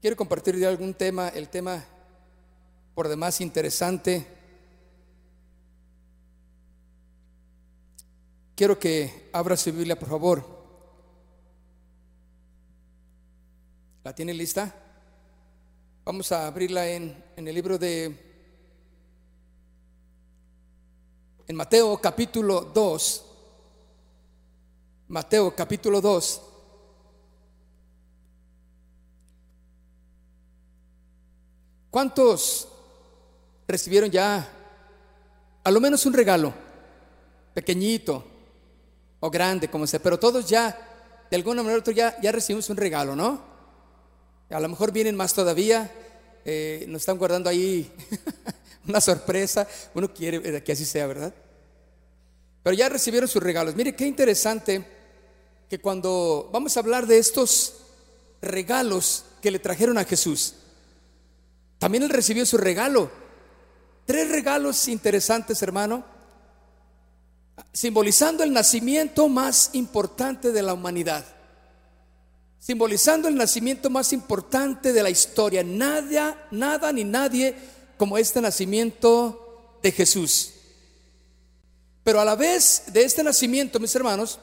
Quiero compartir de algún tema, el tema por demás interesante. Quiero que abra su Biblia, por favor. ¿La tiene lista? Vamos a abrirla en, en el libro de... En Mateo capítulo 2. Mateo capítulo 2. ¿Cuántos recibieron ya a lo menos un regalo? Pequeñito o grande, como sea, pero todos ya, de alguna manera u otra, ya, ya recibimos un regalo, ¿no? A lo mejor vienen más todavía, eh, nos están guardando ahí una sorpresa, uno quiere que así sea, ¿verdad? Pero ya recibieron sus regalos. Mire qué interesante que cuando vamos a hablar de estos regalos que le trajeron a Jesús, también él recibió su regalo. Tres regalos interesantes, hermano, simbolizando el nacimiento más importante de la humanidad. Simbolizando el nacimiento más importante de la historia. Nada, nada ni nadie como este nacimiento de Jesús. Pero a la vez de este nacimiento, mis hermanos,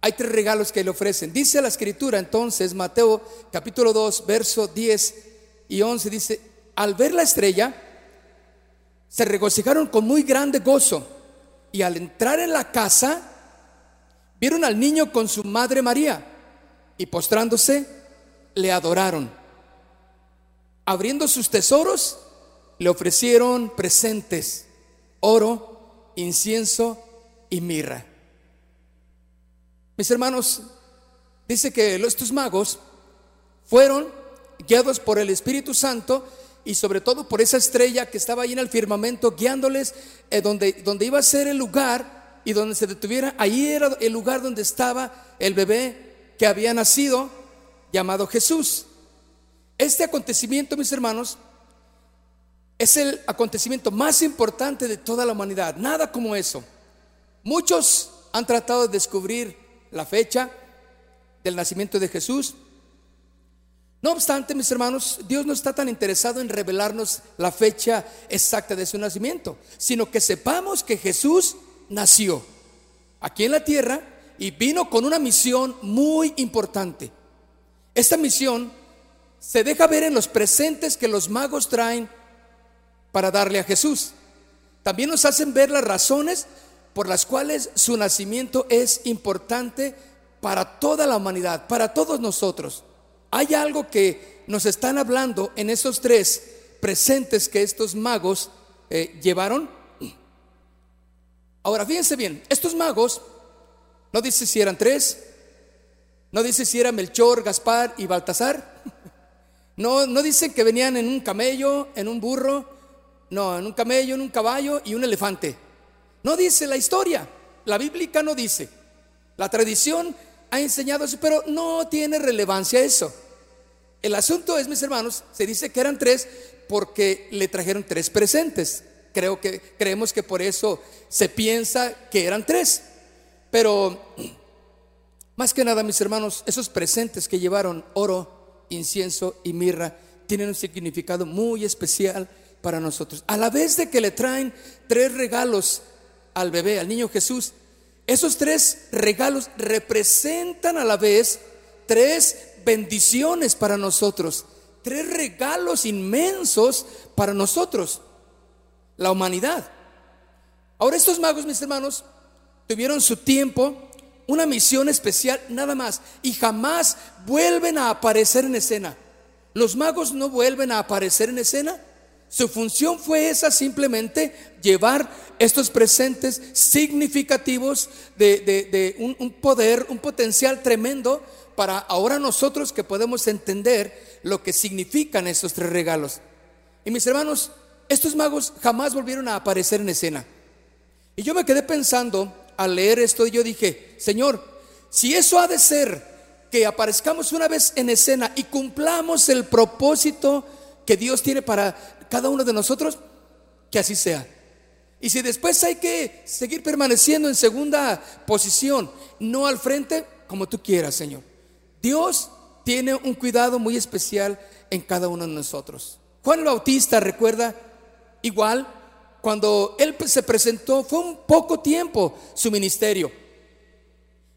hay tres regalos que le ofrecen. Dice la escritura entonces, Mateo capítulo 2, verso 10 y 11 dice, al ver la estrella, se regocijaron con muy grande gozo y al entrar en la casa, vieron al niño con su madre María y postrándose, le adoraron. Abriendo sus tesoros, le ofrecieron presentes, oro, incienso y mirra. Mis hermanos, dice que estos magos fueron guiados por el Espíritu Santo y sobre todo por esa estrella que estaba ahí en el firmamento guiándoles eh, donde, donde iba a ser el lugar y donde se detuviera. Ahí era el lugar donde estaba el bebé que había nacido llamado Jesús. Este acontecimiento, mis hermanos, es el acontecimiento más importante de toda la humanidad. Nada como eso. Muchos han tratado de descubrir la fecha del nacimiento de Jesús. No obstante, mis hermanos, Dios no está tan interesado en revelarnos la fecha exacta de su nacimiento, sino que sepamos que Jesús nació aquí en la tierra y vino con una misión muy importante. Esta misión se deja ver en los presentes que los magos traen para darle a Jesús. También nos hacen ver las razones por las cuales su nacimiento es importante para toda la humanidad, para todos nosotros. Hay algo que nos están hablando en esos tres presentes que estos magos eh, llevaron. Ahora, fíjense bien, estos magos, no dice si eran tres, no dice si eran Melchor, Gaspar y Baltasar, no, no dicen que venían en un camello, en un burro, no, en un camello, en un caballo y un elefante. No dice la historia, la bíblica no dice. La tradición ha enseñado eso, pero no tiene relevancia eso. El asunto es, mis hermanos, se dice que eran tres porque le trajeron tres presentes. Creo que creemos que por eso se piensa que eran tres. Pero más que nada, mis hermanos, esos presentes que llevaron oro, incienso y mirra tienen un significado muy especial para nosotros. A la vez de que le traen tres regalos al bebé, al niño Jesús, esos tres regalos representan a la vez tres bendiciones para nosotros, tres regalos inmensos para nosotros, la humanidad. Ahora estos magos, mis hermanos, tuvieron su tiempo, una misión especial nada más, y jamás vuelven a aparecer en escena. Los magos no vuelven a aparecer en escena su función fue esa, simplemente llevar estos presentes significativos de, un, poder, un potencial tremendo para ahora nosotros que podemos entender lo que significan estos tres regalos. Y mis hermanos, estos magos jamás volvieron a aparecer en escena. Y yo me quedé pensando al leer esto y yo dije, Señor, si eso ha de ser que aparezcamos una vez en escena y cumplamos el propósito que Dios tiene para cada uno de nosotros, que así sea. Y si después hay que seguir permaneciendo en segunda posición, no al frente, como tú quieras, Señor. Dios tiene un cuidado muy especial en cada uno de nosotros. Juan el Bautista recuerda igual cuando él se presentó, fue un poco tiempo su ministerio.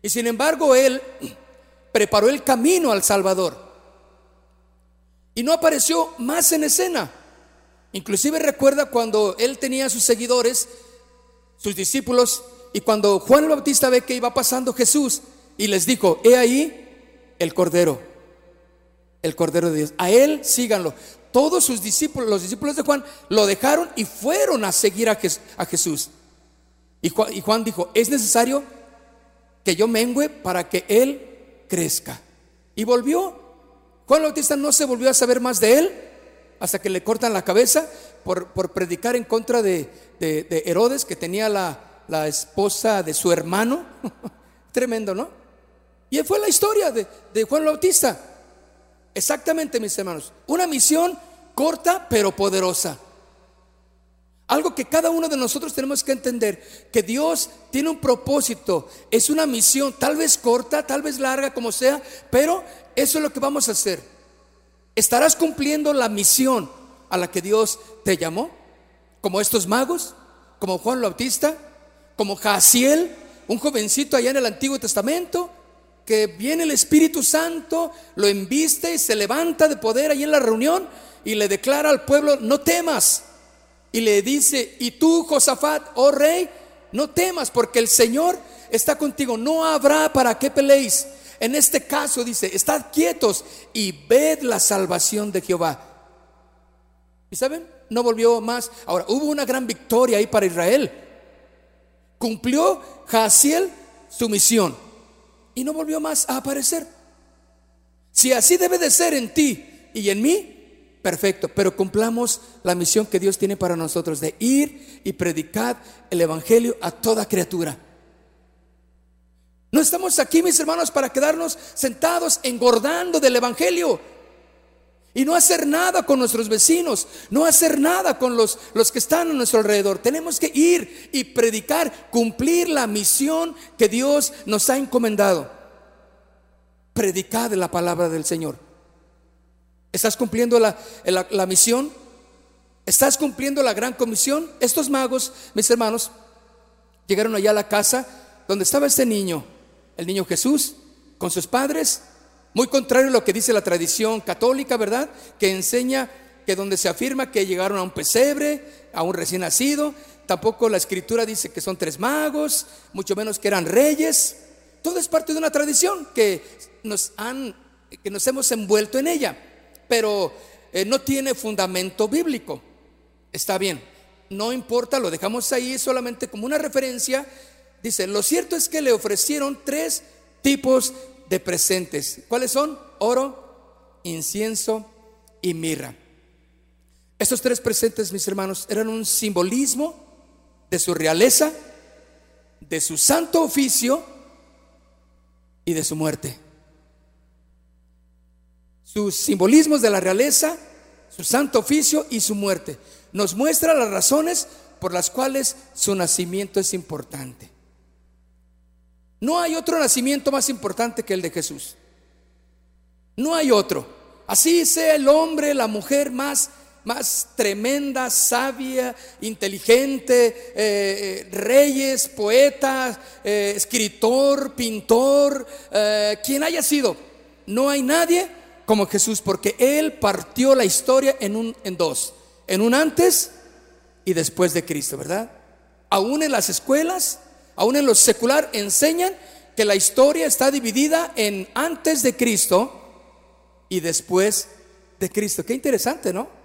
Y sin embargo, él preparó el camino al Salvador. Y no apareció más en escena. Inclusive recuerda cuando él tenía sus seguidores, sus discípulos, y cuando Juan el Bautista ve que iba pasando Jesús y les dijo, he ahí el Cordero, el Cordero de Dios. A él síganlo. Todos sus discípulos, los discípulos de Juan, lo dejaron y fueron a seguir a, Jesús. Y Juan, dijo, es necesario que yo mengüe para que él crezca. Y volvió. Juan Bautista no se volvió a saber más de él hasta que le cortan la cabeza por, por predicar en contra de, de, Herodes, que tenía la, la, esposa de su hermano. Tremendo, ¿no? Y fue la historia de, de Juan Bautista. Exactamente, mis hermanos. Una misión corta pero poderosa. Algo que cada uno de nosotros tenemos que entender, que Dios tiene un propósito, es una misión, tal vez corta, tal vez larga, como sea, pero eso es lo que vamos a hacer. ¿Estarás cumpliendo la misión a la que Dios te llamó? Como estos magos, como Juan Bautista, como Jaciel, un jovencito allá en el Antiguo Testamento, que viene el Espíritu Santo, lo embiste y se levanta de poder ahí en la reunión y le declara al pueblo, no temas y le dice, y tú, Josafat, oh rey, no temas porque el Señor está contigo, no habrá para qué peleéis. En este caso dice, estad quietos y ved la salvación de Jehová. ¿Y saben? No volvió más. Ahora, hubo una gran victoria ahí para Israel. Cumplió Jaciel su misión y no volvió más a aparecer. Si así debe de ser en ti y en mí, Perfecto, pero cumplamos la misión que Dios tiene para nosotros de ir y predicar el Evangelio a toda criatura. No estamos aquí, mis hermanos, para quedarnos sentados engordando del Evangelio y no hacer nada con nuestros vecinos, no hacer nada con los, los que están a nuestro alrededor. Tenemos que ir y predicar, cumplir la misión que Dios nos ha encomendado. Predicar la palabra del Señor. ¿Estás cumpliendo la, misión? ¿Estás cumpliendo la gran comisión? Estos magos, mis hermanos, llegaron allá a la casa donde estaba este niño, el niño Jesús, con sus padres, muy contrario a lo que dice la tradición católica, ¿verdad? Que enseña que donde se afirma que llegaron a un pesebre, a un recién nacido, tampoco la escritura dice que son tres magos, mucho menos que eran reyes. Todo es parte de una tradición que nos han que nos hemos envuelto en ella pero eh, no tiene fundamento bíblico. Está bien, no importa, lo dejamos ahí solamente como una referencia. Dice, lo cierto es que le ofrecieron tres tipos de presentes. ¿Cuáles son? Oro, incienso y mirra. Estos tres presentes, mis hermanos, eran un simbolismo de su realeza, de su santo oficio y de su muerte sus simbolismos de la realeza, su santo oficio y su muerte. Nos muestra las razones por las cuales su nacimiento es importante. No hay otro nacimiento más importante que el de Jesús. No hay otro. Así sea el hombre, la mujer más, más tremenda, sabia, inteligente, eh, eh, reyes, poetas, eh, escritor, pintor, quien haya sido. No hay nadie como Jesús, porque Él partió la historia en, un, en dos, en un antes y después de Cristo, ¿verdad? Aún en las escuelas, aún en lo secular, enseñan que la historia está dividida en antes de Cristo y después de Cristo. Qué interesante, ¿no?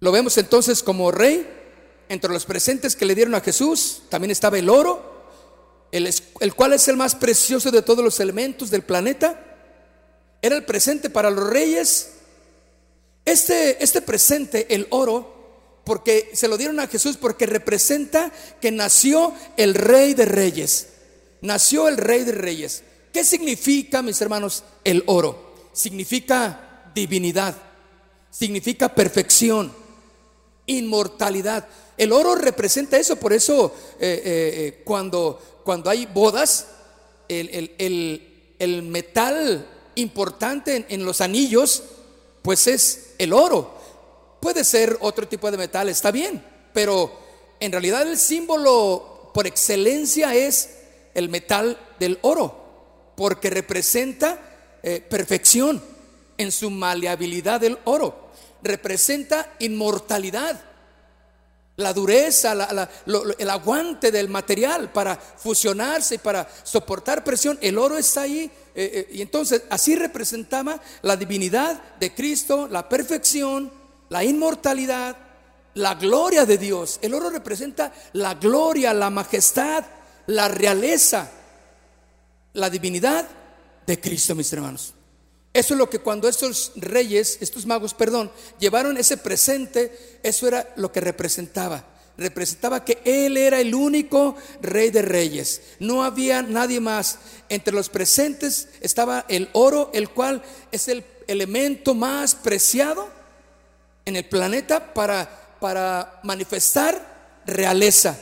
Lo vemos entonces como rey. Entre los presentes que le dieron a Jesús también estaba el oro, el, cual es el más precioso de todos los elementos del planeta, era el presente para los reyes. Este, este presente, el oro, porque se lo dieron a Jesús porque representa que nació el rey de reyes. Nació el rey de reyes. ¿Qué significa, mis hermanos, el oro? Significa divinidad, significa perfección, inmortalidad. El oro representa eso, por eso eh, eh, eh, cuando cuando hay bodas, el, metal importante en, en los anillos, pues es el oro. Puede ser otro tipo de metal, está bien, pero en realidad el símbolo por excelencia es el metal del oro, porque representa eh, perfección en su maleabilidad del oro, representa inmortalidad, la dureza, el aguante del material para fusionarse para soportar presión. El oro está ahí. Eh, eh, y entonces así representaba la divinidad de Cristo, la perfección, la inmortalidad, la gloria de Dios. El oro representa la gloria, la majestad, la realeza, la divinidad de Cristo, mis hermanos. Eso es lo que cuando estos reyes, estos magos, perdón, llevaron ese presente, eso era lo que representaba. Representaba que Él era el único rey de reyes. No había nadie más. Entre los presentes estaba el oro, el cual es el elemento más preciado en el planeta para, para manifestar realeza,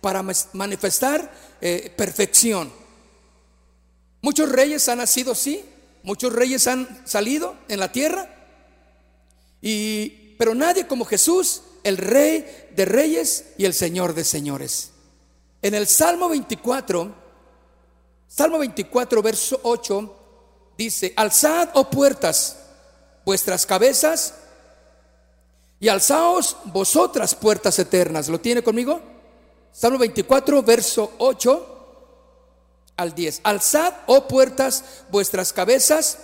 para manifestar eh, perfección. Muchos reyes han nacido así, Muchos reyes han salido en la tierra, y, pero nadie como Jesús, el rey de reyes y el señor de señores. En el Salmo 24, Salmo 24, verso 8, dice, alzad, oh puertas, vuestras cabezas, y alzaos vosotras puertas eternas. ¿Lo tiene conmigo? Salmo 24, verso 8 al 10. Alzad, oh puertas, vuestras cabezas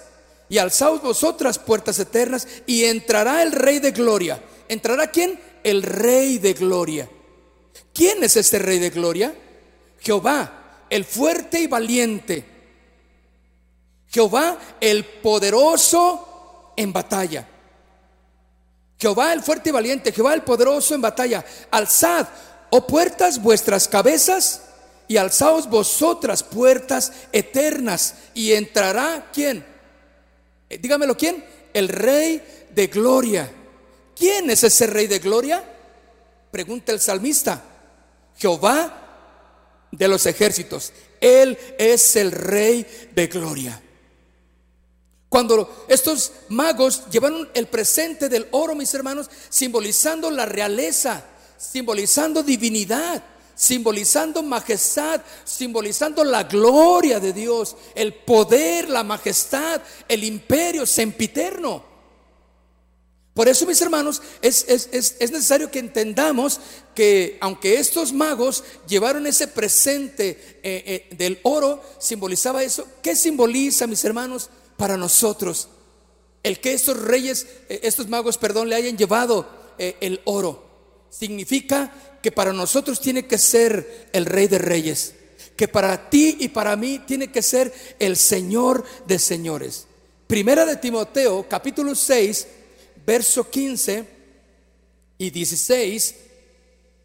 y alzaos vosotras puertas eternas y entrará el Rey de Gloria. ¿Entrará quién? El Rey de Gloria. ¿Quién es este Rey de Gloria? Jehová, el fuerte y valiente. Jehová, el poderoso en batalla. Jehová, el fuerte y valiente. Jehová, el poderoso en batalla. Alzad, oh puertas, vuestras cabezas y alzaos vosotras puertas eternas y entrará quién? Eh, dígamelo quién? El rey de gloria. ¿Quién es ese rey de gloria? Pregunta el salmista. Jehová de los ejércitos. Él es el rey de gloria. Cuando estos magos llevaron el presente del oro, mis hermanos, simbolizando la realeza, simbolizando divinidad, simbolizando majestad, simbolizando la gloria de Dios, el poder, la majestad, el imperio sempiterno. Por eso, mis hermanos, es, es, necesario que entendamos que aunque estos magos llevaron ese presente eh, eh, del oro, simbolizaba eso. ¿Qué simboliza, mis hermanos, para nosotros? El que estos reyes, eh, estos magos, perdón, le hayan llevado el oro. Significa que para nosotros tiene que ser el Rey de Reyes, que para ti y para mí tiene que ser el Señor de Señores. Primera de Timoteo, capítulo 6, verso 15 y 16.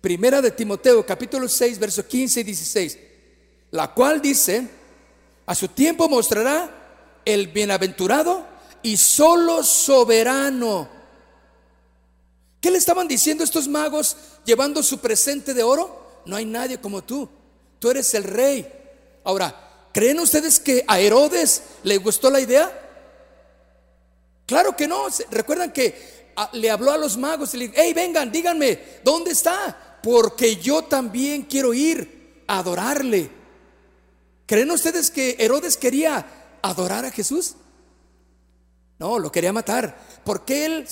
Primera de Timoteo, capítulo 6, verso 15 y 16. La cual dice, a su tiempo mostrará el bienaventurado y solo soberano ¿Qué le estaban diciendo estos magos llevando su presente de oro? No hay nadie como tú. Tú eres el rey. Ahora, ¿creen ustedes que a Herodes le gustó la idea? Claro que no. Recuerdan que ah, le habló a los magos y le dijo, hey, vengan, díganme, ¿dónde está? Porque yo también quiero ir a adorarle. ¿Creen ustedes que Herodes quería adorar a Jesús? No, lo quería matar. Porque él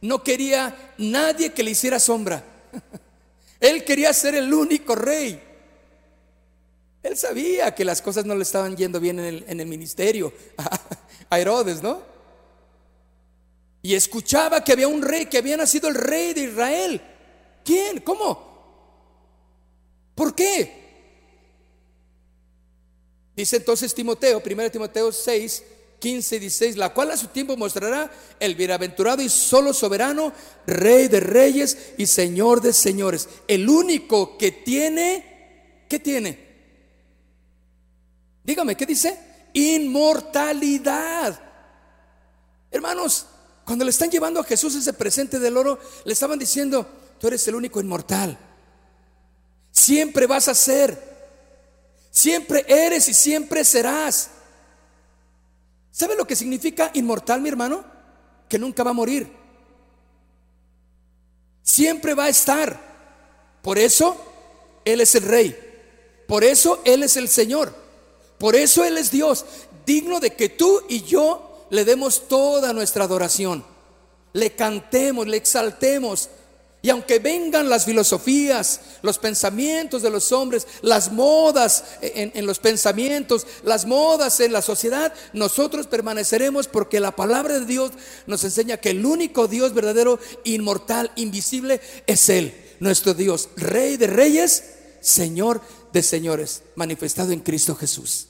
no quería nadie que le hiciera sombra. Él quería ser el único rey. Él sabía que las cosas no le estaban yendo bien en el, ministerio a Herodes, ¿no? Y escuchaba que había un rey, que había nacido el rey de Israel. ¿Quién? ¿Cómo? ¿Por qué? Dice entonces Timoteo, 1 Timoteo 6, 15 y 16, la cual a su tiempo mostrará el bienaventurado y solo soberano, rey de reyes y señor de señores. El único que tiene, ¿qué tiene? Dígame, ¿qué dice? Inmortalidad. Hermanos, cuando le están llevando a Jesús ese presente del oro, le estaban diciendo, tú eres el único inmortal. Siempre vas a ser. Siempre eres y siempre serás. ¿Sabe lo que significa inmortal, mi hermano? Que nunca va a morir. Siempre va a estar. Por eso Él es el rey. Por eso Él es el Señor. Por eso Él es Dios. Digno de que tú y yo le demos toda nuestra adoración. Le cantemos, le exaltemos, y aunque vengan las filosofías, los pensamientos de los hombres, las modas en, los pensamientos, las modas en la sociedad, nosotros permaneceremos porque la palabra de Dios nos enseña que el único Dios verdadero, inmortal, invisible, es Él, nuestro Dios, Rey de reyes, Señor de señores, manifestado en Cristo Jesús.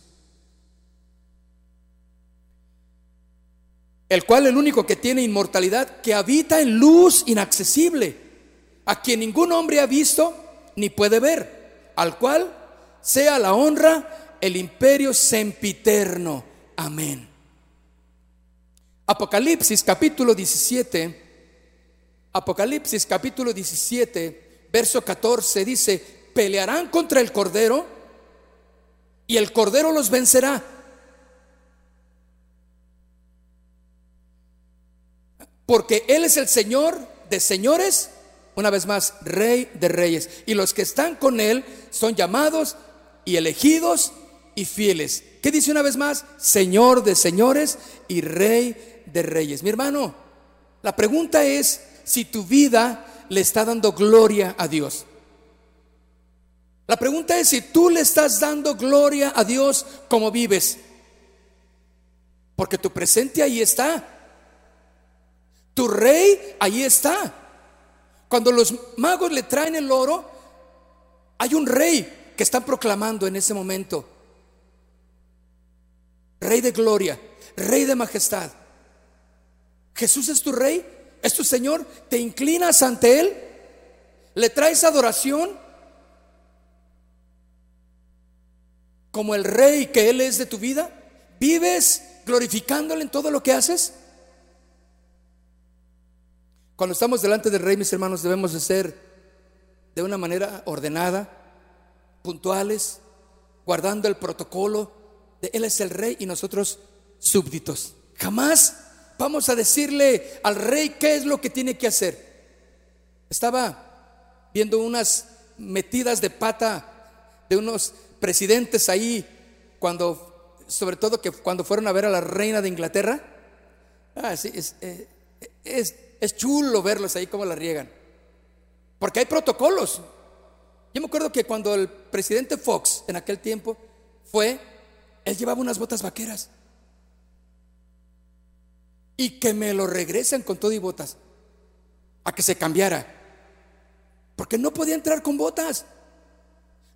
El cual el único que tiene inmortalidad, que habita en luz inaccesible a quien ningún hombre ha visto ni puede ver, al cual sea la honra, el imperio sempiterno. Amén. Apocalipsis capítulo 17, Apocalipsis capítulo 17, verso 14 dice, pelearán contra el Cordero y el Cordero los vencerá. Porque Él es el Señor de señores una vez más, rey de reyes. Y los que están con él son llamados y elegidos y fieles. ¿Qué dice una vez más? Señor de señores y rey de reyes. Mi hermano, la pregunta es si tu vida le está dando gloria a Dios. La pregunta es si tú le estás dando gloria a Dios como vives. Porque tu presente ahí está. Tu rey ahí está. Cuando los magos le traen el oro, hay un rey que están proclamando en ese momento. Rey de gloria, rey de majestad. Jesús es tu rey, es tu Señor. Te inclinas ante Él, le traes adoración como el rey que Él es de tu vida. ¿Vives glorificándole en todo lo que haces? Cuando estamos delante del rey, mis hermanos, debemos de ser de una manera ordenada, puntuales, guardando el protocolo de Él es el rey y nosotros súbditos. Jamás vamos a decirle al rey qué es lo que tiene que hacer. Estaba viendo unas metidas de pata de unos presidentes ahí cuando, sobre todo que cuando fueron a ver a la reina de Inglaterra. Ah, sí, es, eh, es es chulo verlos ahí como la riegan. Porque hay protocolos. Yo me acuerdo que cuando el presidente Fox en aquel tiempo fue, él llevaba unas botas vaqueras. Y que me lo regresan con todo y botas. A que se cambiara. Porque no podía entrar con botas.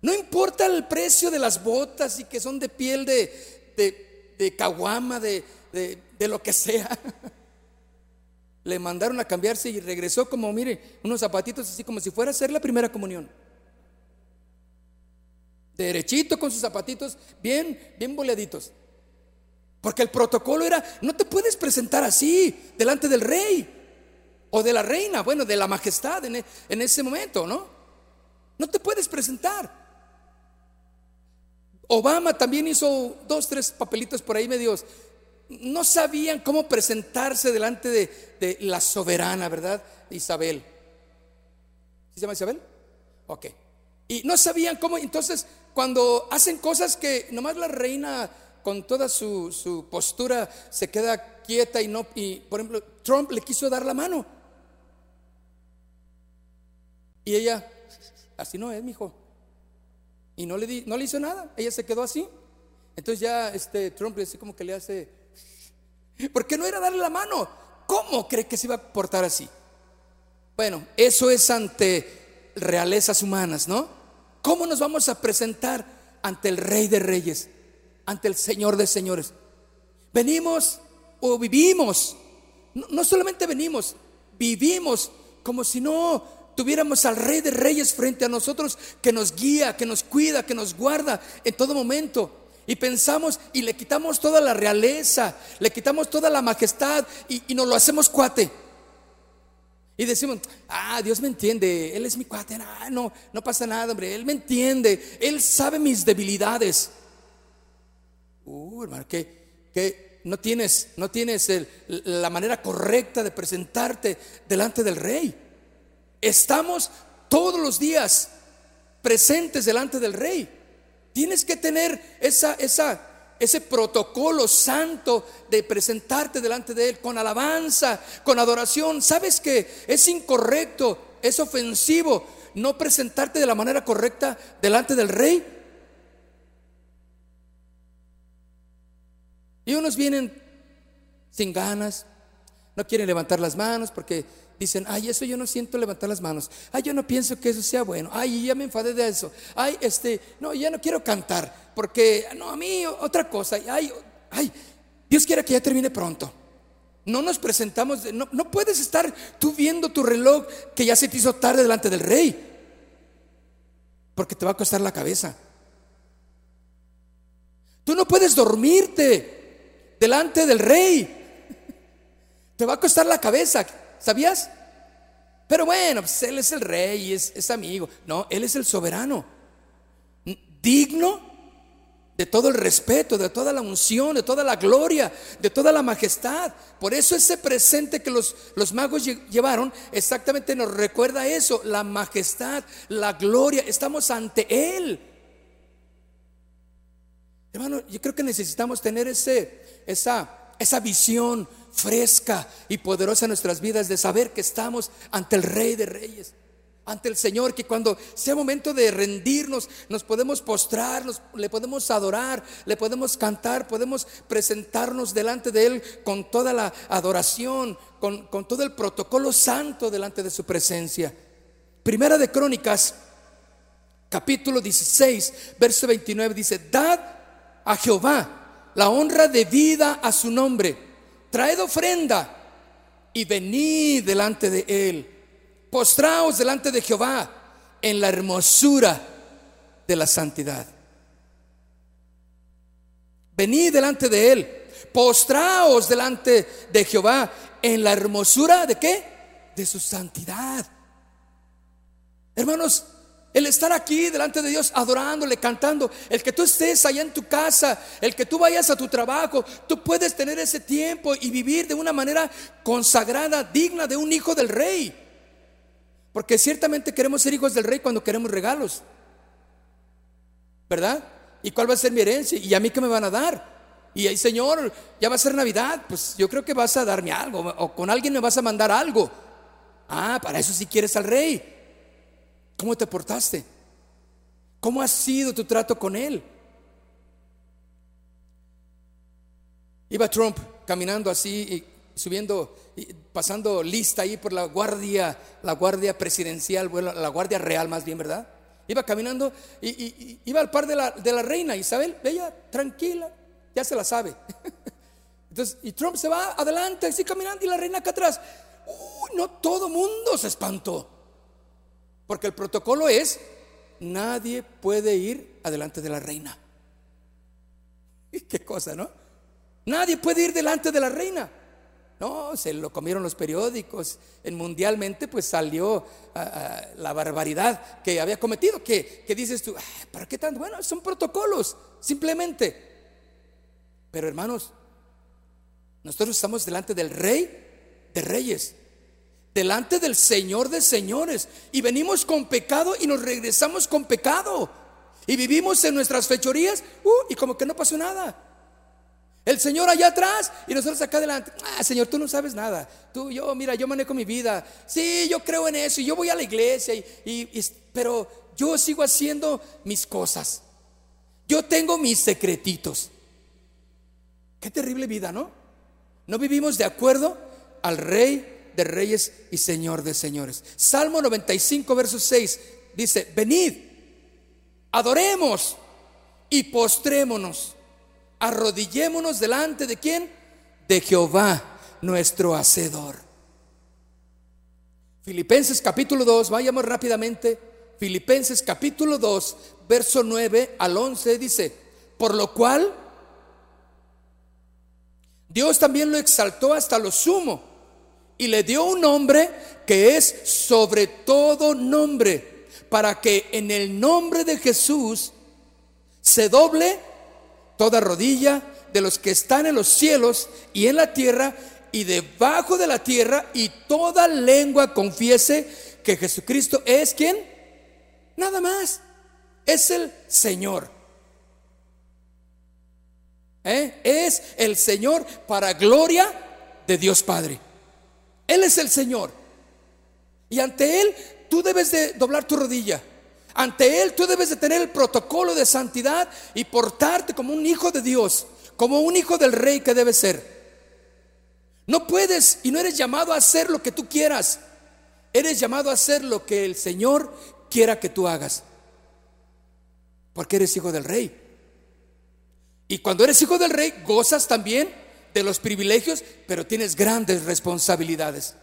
No importa el precio de las botas y que son de piel de, de, de caguama, de, de lo que sea. le mandaron a cambiarse y regresó como, mire, unos zapatitos así como si fuera a hacer la primera comunión. Derechito con sus zapatitos, bien, bien boleaditos. Porque el protocolo era, no te puedes presentar así delante del rey o de la reina, bueno, de la majestad en, e, en ese momento, ¿no? No te puedes presentar. Obama también hizo dos, tres papelitos por ahí medios no sabían cómo presentarse delante de, la soberana, ¿verdad? Isabel. ¿Se llama Isabel? Ok. Y no sabían cómo, entonces cuando hacen cosas que nomás la reina con toda su, postura se queda quieta y no, y por ejemplo, Trump le quiso dar la mano. Y ella, así no es, mijo. Y no le, di, no le hizo nada, ella se quedó así. Entonces ya este Trump así como que le hace porque no era darle la mano. ¿Cómo cree que se iba a portar así? Bueno, eso es ante realezas humanas, ¿no? ¿Cómo nos vamos a presentar ante el Rey de Reyes, ante el Señor de Señores? Venimos o vivimos, no solamente venimos, vivimos como si no tuviéramos al Rey de Reyes frente a nosotros que nos guía, que nos cuida, que nos guarda en todo momento. Y pensamos y le quitamos toda la realeza, le quitamos toda la majestad y, nos lo hacemos cuate. Y decimos, ah, Dios me entiende, Él es mi cuate, ah, no, no pasa nada, hombre, Él me entiende, Él sabe mis debilidades. Uh, hermano, que, que no tienes, no tienes la manera correcta de presentarte delante del rey. Estamos todos los días presentes delante del rey. Tienes que tener esa, esa, ese protocolo santo de presentarte delante de Él con alabanza, con adoración. ¿Sabes que es incorrecto, es ofensivo no presentarte de la manera correcta delante del rey? Y unos vienen sin ganas, no quieren levantar las manos porque dicen, ay, eso yo no siento levantar las manos. Ay, yo no pienso que eso sea bueno. Ay, ya me enfadé de eso. Ay, este, no, ya no quiero cantar porque, no, a mí otra cosa. Ay, ay, Dios quiera que ya termine pronto. No nos presentamos, no, no puedes estar tú viendo tu reloj que ya se te hizo tarde delante del rey. Porque te va a costar la cabeza. Tú no puedes dormirte delante del rey. Te va a costar la cabeza. ¿Sabías? Pero bueno, pues él es el rey, es, es amigo. No, él es el soberano. Digno de todo el respeto, de toda la unción, de toda la gloria, de toda la majestad. Por eso ese presente que los, los magos llevaron exactamente nos recuerda eso, la majestad, la gloria. Estamos ante Él. Hermano, yo creo que necesitamos tener ese, esa, esa visión fresca y poderosa en nuestras vidas de saber que estamos ante el Rey de Reyes, ante el Señor, que cuando sea momento de rendirnos, nos podemos postrar, le podemos adorar, le podemos cantar, podemos presentarnos delante de Él con toda la adoración, con, con todo el protocolo santo delante de su presencia. Primera de Crónicas, capítulo 16, verso 29 dice, dad a Jehová la honra debida a su nombre traed ofrenda y venid delante de él. Postraos delante de Jehová en la hermosura de la santidad. Venid delante de él. Postraos delante de Jehová en la hermosura de qué? De su santidad. Hermanos, el estar aquí delante de Dios, adorándole, cantando, el que tú estés allá en tu casa, el que tú vayas a tu trabajo, tú puedes tener ese tiempo y vivir de una manera consagrada, digna de un hijo del rey. Porque ciertamente queremos ser hijos del rey cuando queremos regalos. ¿Verdad? ¿Y cuál va a ser mi herencia? ¿Y a mí qué me van a dar? Y ahí, Señor, ya va a ser Navidad, pues yo creo que vas a darme algo, o con alguien me vas a mandar algo. Ah, para eso si quieres al rey. ¿Cómo te portaste? ¿Cómo ha sido tu trato con él? Iba Trump caminando así y subiendo, pasando lista ahí por la guardia, la guardia presidencial, bueno, la guardia real más bien, ¿verdad? Iba caminando y, iba al par de la, reina Isabel, ella tranquila, ya se la sabe. Entonces, y Trump se va adelante, así caminando, y la reina acá atrás. Uy, no todo mundo se espantó. Porque el protocolo es, nadie puede ir adelante de la reina. Qué cosa, ¿no? Nadie puede ir delante de la reina. No, se lo comieron los periódicos. En mundialmente, pues salió ah, ah, la barbaridad que había cometido. Que, dices tú, ¿para qué tan? Bueno, son protocolos, simplemente. Pero hermanos, nosotros estamos delante del rey de reyes delante del Señor de señores. Y venimos con pecado y nos regresamos con pecado. Y vivimos en nuestras fechorías uh, y como que no pasó nada. El Señor allá atrás y nosotros acá adelante. Ah, Señor, tú no sabes nada. Tú, yo, mira, yo manejo mi vida. Sí, yo creo en eso y yo voy a la iglesia, y, pero yo sigo haciendo mis cosas. Yo tengo mis secretitos. Qué terrible vida, ¿no? No vivimos de acuerdo al Rey de reyes y Señor de señores. Salmo 95, verso 6 dice, venid, adoremos y postrémonos, arrodillémonos delante de quién? De Jehová, nuestro Hacedor. Filipenses capítulo 2, vayamos rápidamente. Filipenses capítulo 2, verso 9 al 11 dice, por lo cual Dios también lo exaltó hasta lo sumo y le dio un nombre que es sobre todo nombre, para que en el nombre de Jesús se doble toda rodilla de los que están en los cielos y en la tierra y debajo de la tierra y toda lengua confiese que Jesucristo es quien? Nada más. Es el Señor. ¿Eh? Es el Señor para gloria de Dios Padre. Él es el Señor. Y ante Él tú debes de doblar tu rodilla. Ante Él tú debes de tener el protocolo de santidad y portarte como un hijo de Dios, como un hijo del rey que debe ser. No puedes y no eres llamado a hacer lo que tú quieras. Eres llamado a hacer lo que el Señor quiera que tú hagas. Porque eres hijo del rey. Y cuando eres hijo del rey, gozas también de los privilegios, pero tienes grandes responsabilidades.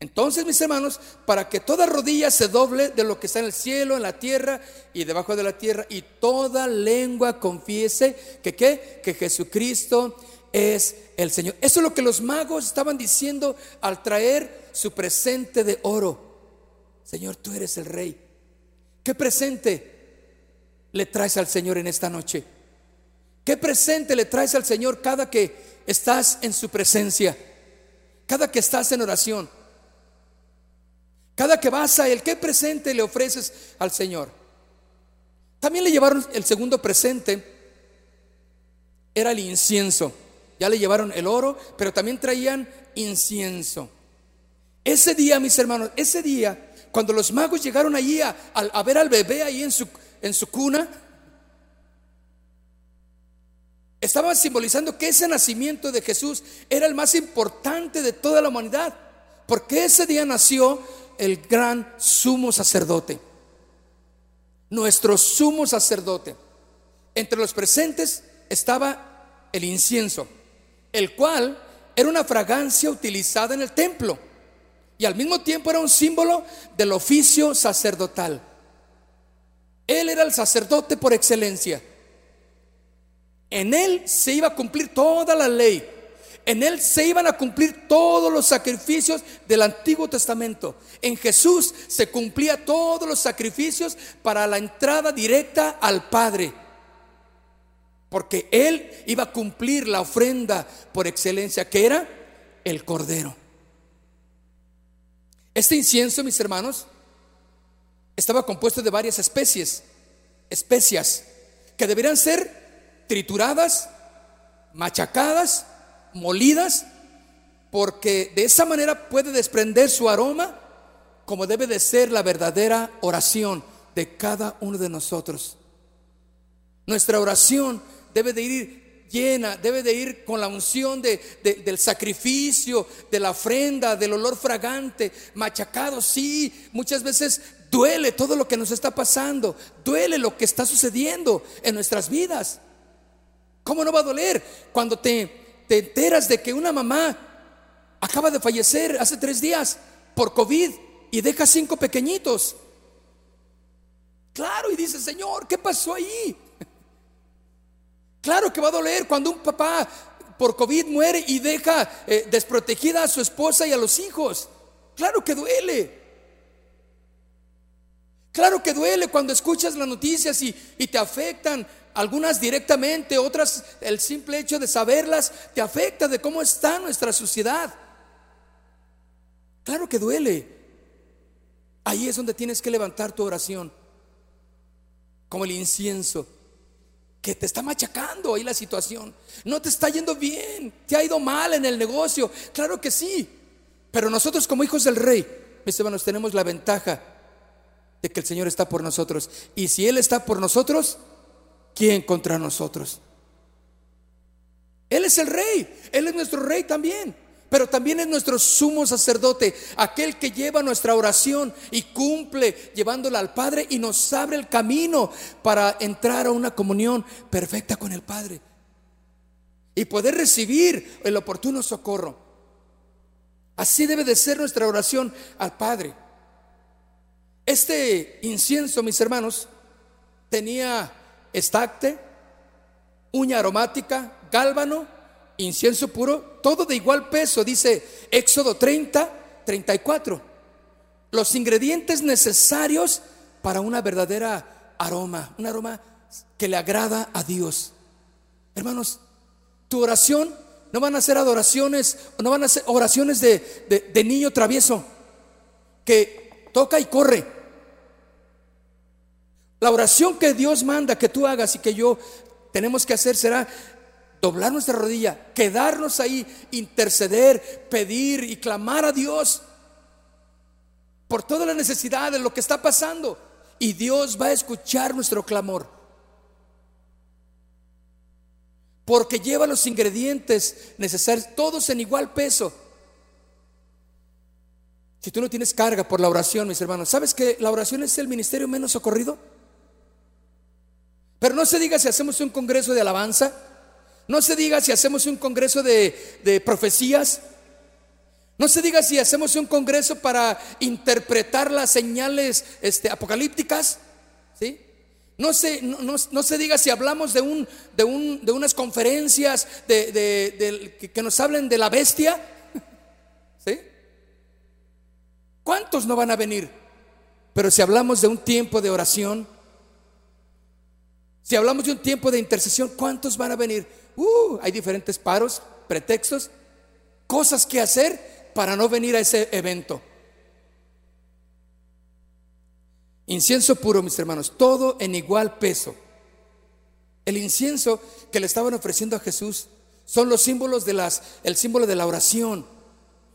Entonces, mis hermanos, para que toda rodilla se doble de lo que está en el cielo, en la tierra y debajo de la tierra, y toda lengua confiese que qué? Que Jesucristo es el Señor. Eso es lo que los magos estaban diciendo al traer su presente de oro. Señor, tú eres el rey. ¿Qué presente le traes al Señor en esta noche? ¿Qué presente le traes al Señor cada que estás en su presencia? Cada que estás en oración. Cada que vas a Él, ¿qué presente le ofreces al Señor? También le llevaron el segundo presente, era el incienso. Ya le llevaron el oro, pero también traían incienso. Ese día, mis hermanos, ese día, cuando los magos llegaron allí a, ver al bebé ahí en su, en su cuna, estaban simbolizando que ese nacimiento de Jesús era el más importante de toda la humanidad, porque ese día nació el gran sumo sacerdote, nuestro sumo sacerdote. Entre los presentes estaba el incienso, el cual era una fragancia utilizada en el templo y al mismo tiempo era un símbolo del oficio sacerdotal. Él era el sacerdote por excelencia. En él se iba a cumplir toda la ley. En Él se iban a cumplir todos los sacrificios del Antiguo Testamento. En Jesús se cumplía todos los sacrificios para la entrada directa al Padre. Porque Él iba a cumplir la ofrenda por excelencia, que era el Cordero. Este incienso, mis hermanos, estaba compuesto de varias especies, especias, que deberían ser trituradas, machacadas molidas, porque de esa manera puede desprender su aroma como debe de ser la verdadera oración de cada uno de nosotros. Nuestra oración debe de ir llena, debe de ir con la unción de, del sacrificio, de la ofrenda, del olor fragante, machacado. Sí, muchas veces duele todo lo que nos está pasando, duele lo que está sucediendo en nuestras vidas. ¿Cómo no va a doler cuando te te enteras de que una mamá acaba de fallecer hace tres días por COVID y deja cinco pequeñitos. Claro, y dice, Señor, ¿qué pasó ahí? Claro que va a doler cuando un papá por COVID muere y deja eh, desprotegida a su esposa y a los hijos. Claro que duele. Claro que duele cuando escuchas las noticias y, y te afectan algunas directamente, otras el simple hecho de saberlas te afecta de cómo está nuestra sociedad. Claro que duele. Ahí es donde tienes que levantar tu oración, como el incienso, que te está machacando ahí la situación. No te está yendo bien, te ha ido mal en el negocio. Claro que sí, pero nosotros como hijos del rey, mis hermanos, tenemos la ventaja de que el Señor está por nosotros. Y si Él está por nosotros, ¿quién contra nosotros? Él es el rey, Él es nuestro rey también, pero también es nuestro sumo sacerdote, aquel que lleva nuestra oración y cumple llevándola al Padre y nos abre el camino para entrar a una comunión perfecta con el Padre y poder recibir el oportuno socorro. Así debe de ser nuestra oración al Padre. Este incienso, mis hermanos, tenía estacte, uña aromática, gálbano incienso puro, todo de igual peso, dice Éxodo 30, 34. Los ingredientes necesarios para una verdadera aroma, un aroma que le agrada a Dios. Hermanos, tu oración no van a ser adoraciones, no van a ser oraciones de, de niño travieso que toca y corre. La oración que Dios manda que tú hagas y que yo tenemos que hacer será doblar nuestra rodilla, quedarnos ahí, interceder, pedir y clamar a Dios por toda la necesidad de lo que está pasando. Y Dios va a escuchar nuestro clamor. Porque lleva los ingredientes necesarios, todos en igual peso. Si tú no tienes carga por la oración, mis hermanos, ¿sabes que la oración es el ministerio menos socorrido? Pero no se diga si hacemos un congreso de alabanza, no se diga si hacemos un congreso de, profecías, no se diga si hacemos un congreso para interpretar las señales este, apocalípticas, ¿sí? No se, no, se diga si hablamos de, un, de, un, de unas conferencias de, que nos hablen de la bestia, ¿sí? ¿Cuántos no van a venir? Pero si hablamos de un tiempo de oración, si hablamos de un tiempo de intercesión, ¿cuántos van a venir? Uh, hay diferentes paros, pretextos, cosas que hacer para no venir a ese evento. Incienso puro, mis hermanos, todo en igual peso. El incienso que le estaban ofreciendo a Jesús son los símbolos de las, el símbolo de la oración.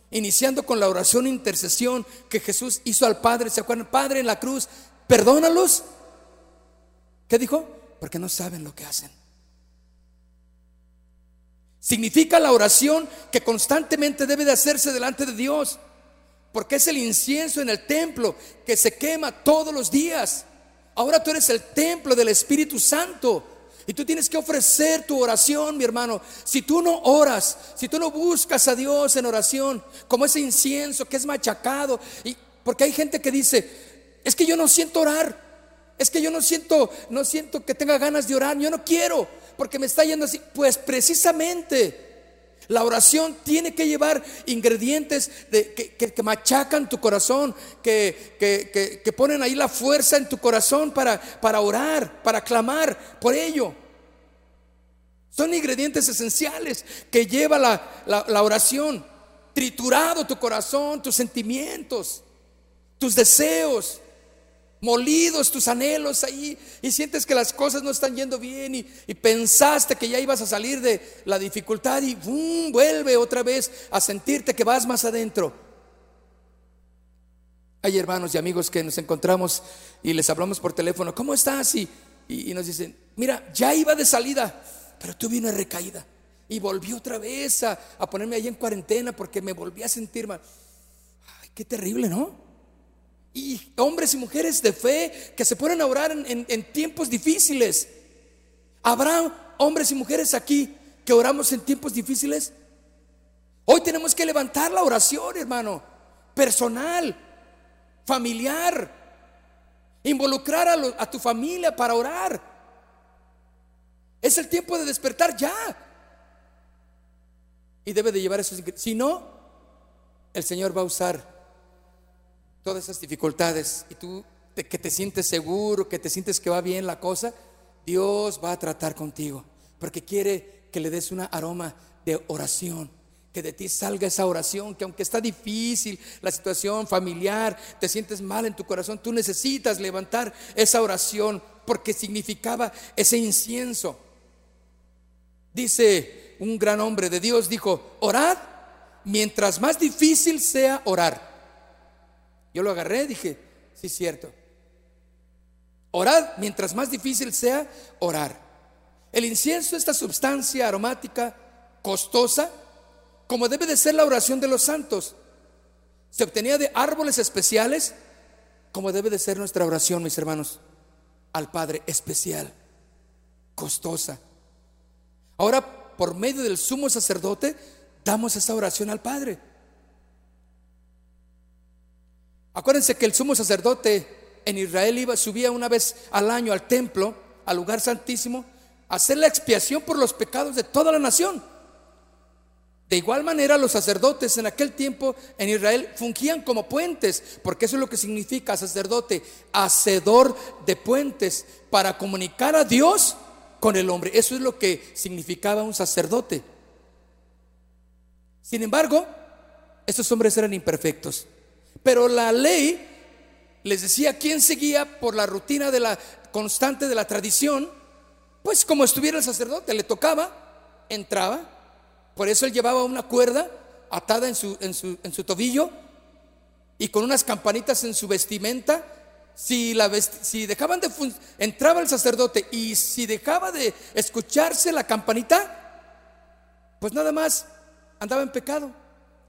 Iniciando con la oración e intercesión que Jesús hizo al Padre. ¿Se acuerdan? Padre en la cruz, perdónalos. ¿Qué dijo? Porque no saben lo que hacen. Significa la oración que constantemente debe de hacerse delante de Dios. Porque es el incienso en el templo que se quema todos los días. Ahora tú eres el templo del Espíritu Santo. Y tú tienes que ofrecer tu oración, mi hermano. Si tú no oras, si tú no buscas a Dios en oración, como ese incienso que es machacado, y porque hay gente que dice, es que yo no siento orar. Es que yo no siento, no siento que tenga ganas de orar, yo no quiero, porque me está yendo así. Pues precisamente la oración tiene que llevar ingredientes que, machacan tu corazón, que, que, ponen ahí la fuerza en tu corazón para, para orar, para clamar por ello. Son ingredientes esenciales que lleva la, la oración. Triturado tu corazón, tus sentimientos, tus deseos molidos tus anhelos ahí y sientes que las cosas no están yendo bien y, pensaste que ya ibas a salir de la dificultad y vuelve otra vez a sentirte que vas más adentro. Hay hermanos y amigos que nos encontramos y les hablamos por teléfono, ¿cómo estás? Y, y, nos dicen, mira, ya iba de salida, pero tuve una recaída y volví otra vez a, a ponerme ahí en cuarentena porque me volví a sentir mal. Ay, qué terrible, ¿no? Y hombres y mujeres de fe que se ponen a orar en, tiempos difíciles. ¿Habrá hombres y mujeres aquí que oramos en tiempos difíciles? Hoy tenemos que levantar la oración, hermano, personal, familiar, involucrar a, tu familia para orar. Es el tiempo de despertar ya. Y debe de llevar esos. Si no, el Señor va a usar todas esas dificultades y tú que te sientes seguro, que te sientes que va bien la cosa, Dios va a tratar contigo, porque quiere que le des una aroma de oración, que de ti salga esa oración, que aunque está difícil la situación familiar, te sientes mal en tu corazón, tú necesitas levantar esa oración, porque significaba ese incienso. Dice un gran hombre de Dios, dijo, orad mientras más difícil sea orar. Yo lo agarré, dije, sí es cierto. Orad, mientras más difícil sea, orar. El incienso, esta sustancia aromática costosa, como debe de ser la oración de los santos, se obtenía de árboles especiales, como debe de ser nuestra oración, mis hermanos, al Padre especial, costosa. Ahora, por medio del sumo sacerdote, damos esa oración al Padre. Acuérdense que el sumo sacerdote en Israel iba, subía una vez al año al templo, al lugar santísimo, a hacer la expiación por los pecados de toda la nación. De igual manera, los sacerdotes en aquel tiempo en Israel fungían como puentes, porque eso es lo que significa sacerdote, hacedor de puentes, para comunicar a Dios con el hombre. Eso es lo que significaba un sacerdote. Sin embargo, estos hombres eran imperfectos, pero la ley les decía quién seguía por la rutina de la constante de la tradición, pues como estuviera el sacerdote, le tocaba, entraba por eso él llevaba una cuerda atada en su, en su, tobillo y con unas campanitas en su vestimenta. Si, la si dejaban de entraba el sacerdote y si dejaba de escucharse la campanita, pues nada más andaba en pecado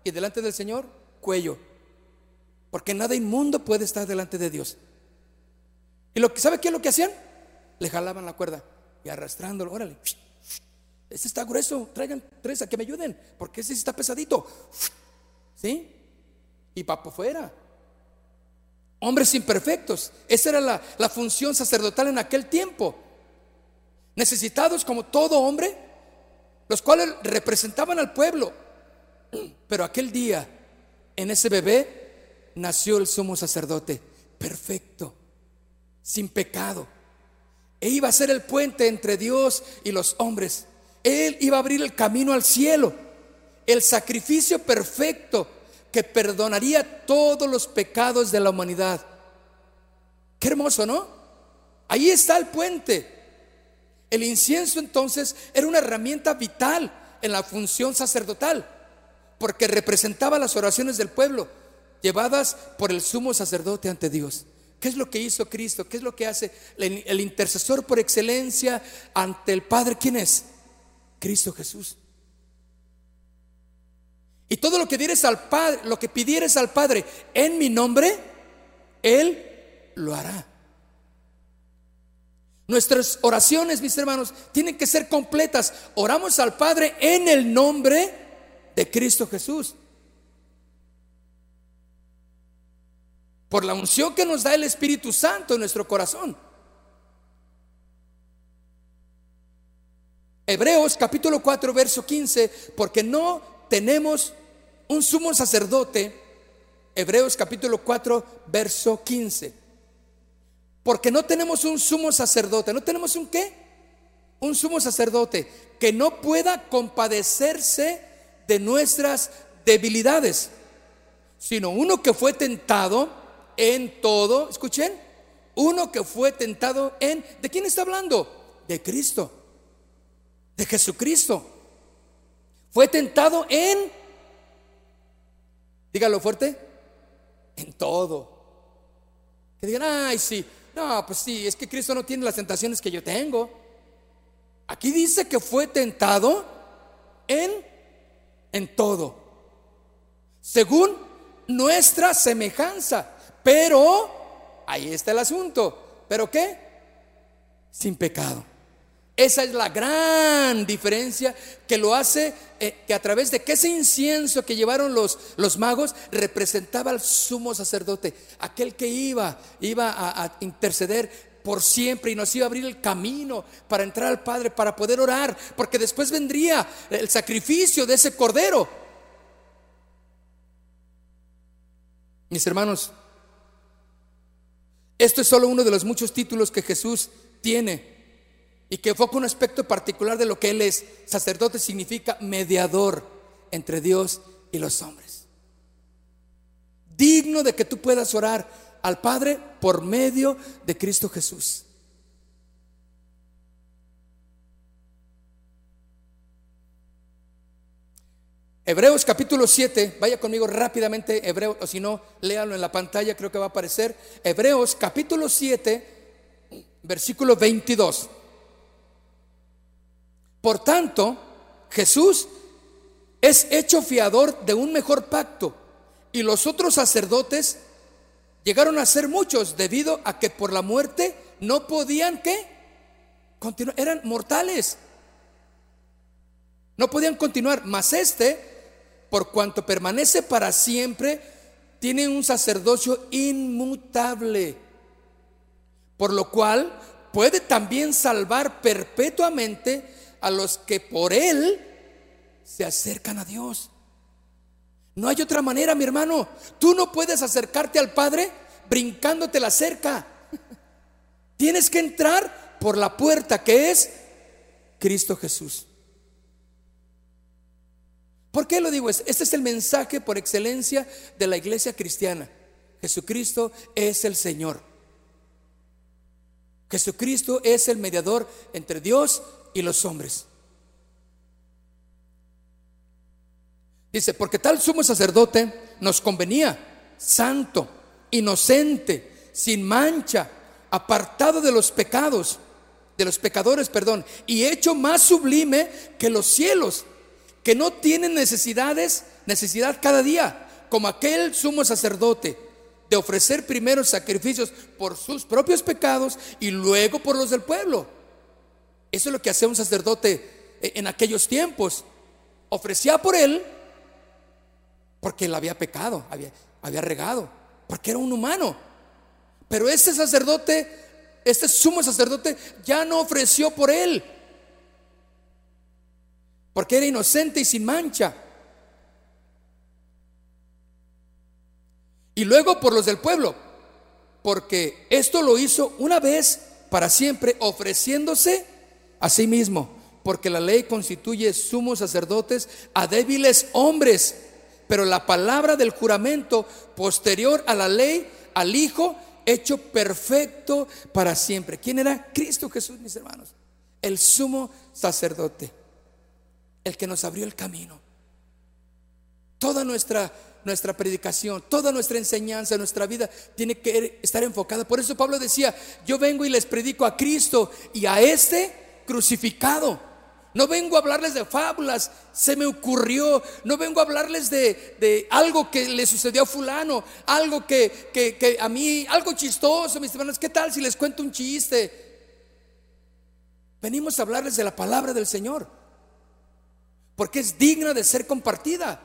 y delante del Señor cuello, porque nada inmundo puede estar delante de Dios. Y lo que sabe qué es lo que hacían? Le jalaban la cuerda y arrastrándolo, órale, este está grueso, traigan tres a que me ayuden, porque ese está pesadito. ¿Sí? Y papo fuera. Hombres imperfectos. Esa era la, la función sacerdotal en aquel tiempo. Necesitados como todo hombre, los cuales representaban al pueblo. Pero aquel día, en ese bebé, nació el sumo sacerdote, perfecto, sin pecado. E iba a ser el puente entre Dios y los hombres. Él iba a abrir el camino al cielo, el sacrificio perfecto que perdonaría todos los pecados de la humanidad. Qué hermoso, ¿no? Ahí está el puente. El incienso entonces era una herramienta vital en la función sacerdotal, porque representaba las oraciones del pueblo, llevadas por el sumo sacerdote ante Dios. ¿Qué es lo que hizo Cristo? ¿Qué es lo que hace el, intercesor por excelencia ante el Padre? ¿Quién es? Cristo Jesús. Y todo lo que dieres al Padre, lo que pidieres al Padre en mi nombre, Él lo hará. Nuestras oraciones, mis hermanos, tienen que ser completas. Oramos al Padre en el nombre de Cristo Jesús. Por la unción que nos da el Espíritu Santo en nuestro corazón. Hebreos capítulo 4, verso 15, porque no tenemos un sumo sacerdote. Hebreos capítulo 4, verso 15. Porque no tenemos un sumo sacerdote. ¿No tenemos un qué? Un sumo sacerdote que no pueda compadecerse de nuestras debilidades, sino uno que fue tentado en todo. Escuchen, uno que fue tentado en... ¿De quién está hablando? De Cristo de Jesucristo. Fue tentado en, dígalo fuerte, en todo. Que digan, ay, sí, no, pues sí, es que Cristo no tiene las tentaciones que yo tengo. Aquí dice que fue tentado en, en todo, según nuestra semejanza. Pero, ahí está el asunto. ¿Pero qué? Sin pecado. Esa es la gran diferencia que lo hace, eh, que a través de que ese incienso que llevaron los, los magos representaba al sumo sacerdote, aquel que iba, iba a, a interceder por siempre y nos iba a abrir el camino para entrar al Padre, para poder orar, porque después vendría el sacrificio de ese cordero. Mis hermanos, esto es solo uno de los muchos títulos que Jesús tiene y que enfoca un aspecto particular de lo que Él es. Sacerdote significa mediador entre Dios y los hombres. Digno de que tú puedas orar al Padre por medio de Cristo Jesús. Hebreos capítulo 7, vaya conmigo rápidamente, Hebreos, o si no, léalo en la pantalla, creo que va a aparecer. Hebreos capítulo 7, versículo 22. Por tanto, Jesús es hecho fiador de un mejor pacto y los otros sacerdotes llegaron a ser muchos debido a que por la muerte no podían que continuar, eran mortales. No podían continuar, mas este, por cuanto permanece para siempre, tiene un sacerdocio inmutable, por lo cual puede también salvar perpetuamente a los que por él se acercan a Dios. No hay otra manera, mi hermano. Tú no puedes acercarte al Padre brincándote la cerca. Tienes que entrar por la puerta que es Cristo Jesús. ¿Por qué lo digo? Este es el mensaje por excelencia de la iglesia cristiana. Jesucristo es el Señor. Jesucristo es el mediador entre Dios y los hombres. Dice, porque tal sumo sacerdote nos convenía, santo, inocente, sin mancha, apartado de los pecados, de los pecadores, perdón, y hecho más sublime que los cielos, que no tienen necesidades, necesidad cada día, como aquel sumo sacerdote, de ofrecer primero sacrificios por sus propios pecados y luego por los del pueblo. Eso es lo que hacía un sacerdote en aquellos tiempos. Ofrecía por él porque él había pecado, había regado, porque era un humano. Pero este sacerdote, este sumo sacerdote, ya no ofreció por él, porque era inocente y sin mancha. Y luego por los del pueblo, porque esto lo hizo una vez para siempre, ofreciéndose a sí mismo, porque la ley constituye sumos sacerdotes a débiles hombres pero la palabra del juramento posterior a la ley, al Hijo, hecho perfecto para siempre. ¿Quién era? Cristo Jesús, mis hermanos. El sumo sacerdote, el que nos abrió el camino. Toda nuestra nuestra predicación, toda nuestra enseñanza, nuestra vida tiene que estar enfocada. Por eso Pablo decía, yo vengo y les predico a Cristo y a este crucificado. No vengo a hablarles de fábulas, se me ocurrió. No vengo a hablarles de, algo que le sucedió a fulano, algo que, que, a mí, algo chistoso, mis hermanos. ¿Qué tal si les cuento un chiste? Venimos a hablarles de la palabra del Señor, porque es digna de ser compartida.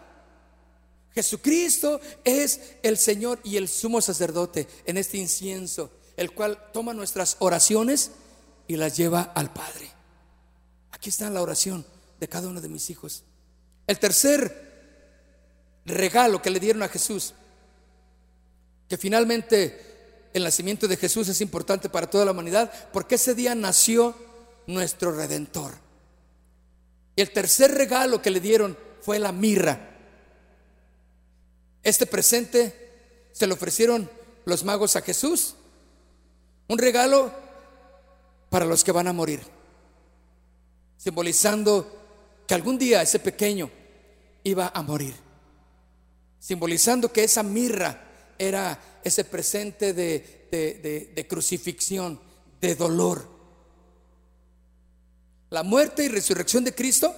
Jesucristo es el Señor y el sumo sacerdote en este incienso, el cual toma nuestras oraciones y las lleva al Padre. Aquí está la oración de cada uno de mis hijos. El tercer regalo que le dieron a Jesús, que finalmente el nacimiento de Jesús es importante para toda la humanidad, porque ese día nació nuestro redentor. Y el tercer regalo que le dieron fue la mirra. Este presente se lo ofrecieron los magos a Jesús. Un regalo para los que van a morir simbolizando que algún día ese pequeño iba a morir, simbolizando que esa mirra era ese presente de, crucifixión, de dolor. La muerte y resurrección de Cristo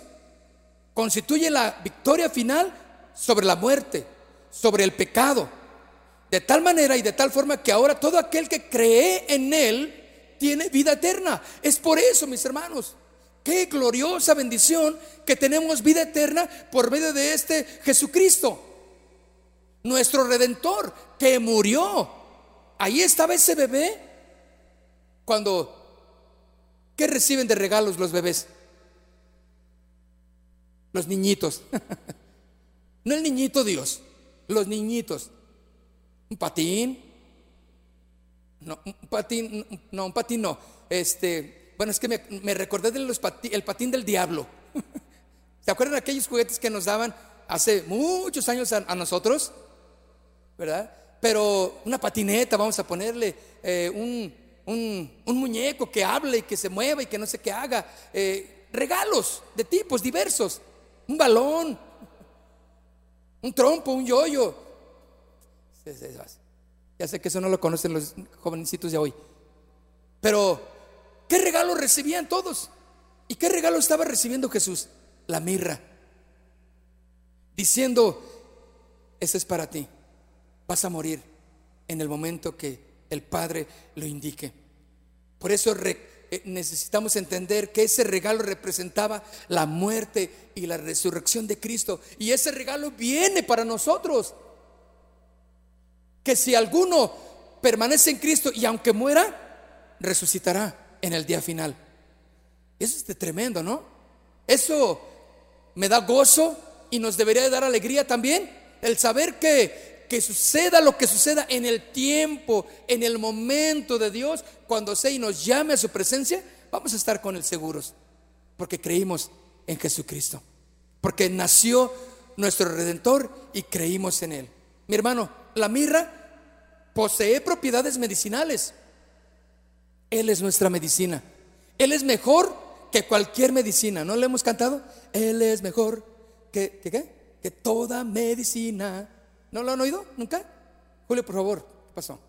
constituye la victoria final sobre la muerte, sobre el pecado, de tal manera y de tal forma que ahora todo aquel que cree en Él tiene vida eterna. Es por eso, mis hermanos, Qué gloriosa bendición que tenemos vida eterna por medio de este Jesucristo, nuestro redentor, que murió. Ahí estaba ese bebé cuando, ¿qué reciben de regalos los bebés? Los niñitos. no el niñito Dios, los niñitos. Un patín. No, un patín, no, un patín no. Este, bueno, es que me, recordé del el patín del diablo. ¿Se acuerdan de aquellos juguetes que nos daban hace muchos años a, nosotros? ¿Verdad? Pero una patineta, vamos a ponerle eh, un, muñeco que hable y que se mueva y que no sé qué haga. Eh, regalos de tipos diversos. Un balón, un trompo, un yoyo. Ya sé que eso no lo conocen los jovencitos de hoy. Pero ¿Qué regalo recibían todos? ¿Y qué regalo estaba recibiendo Jesús? La mirra. Diciendo, ese es para ti. Vas a morir en el momento que el Padre lo indique. Por eso eh, necesitamos entender que ese regalo representaba la muerte y la resurrección de Cristo. Y ese regalo viene para nosotros. Que si alguno permanece en Cristo y aunque muera, resucitará en el día final. Eso es tremendo, ¿no? Eso me da gozo y nos debería dar alegría también el saber que, que suceda lo que suceda en el tiempo, en el momento de Dios, cuando sea y nos llame a su presencia, vamos a estar con él seguros, porque creímos en Jesucristo, porque nació nuestro redentor y creímos en él. Mi hermano, la mirra posee propiedades medicinales. Él es nuestra medicina. Él es mejor que cualquier medicina. ¿No le hemos cantado? Él es mejor que, que toda medicina. ¿No lo han oído nunca? Julio, por favor, ¿qué pasó?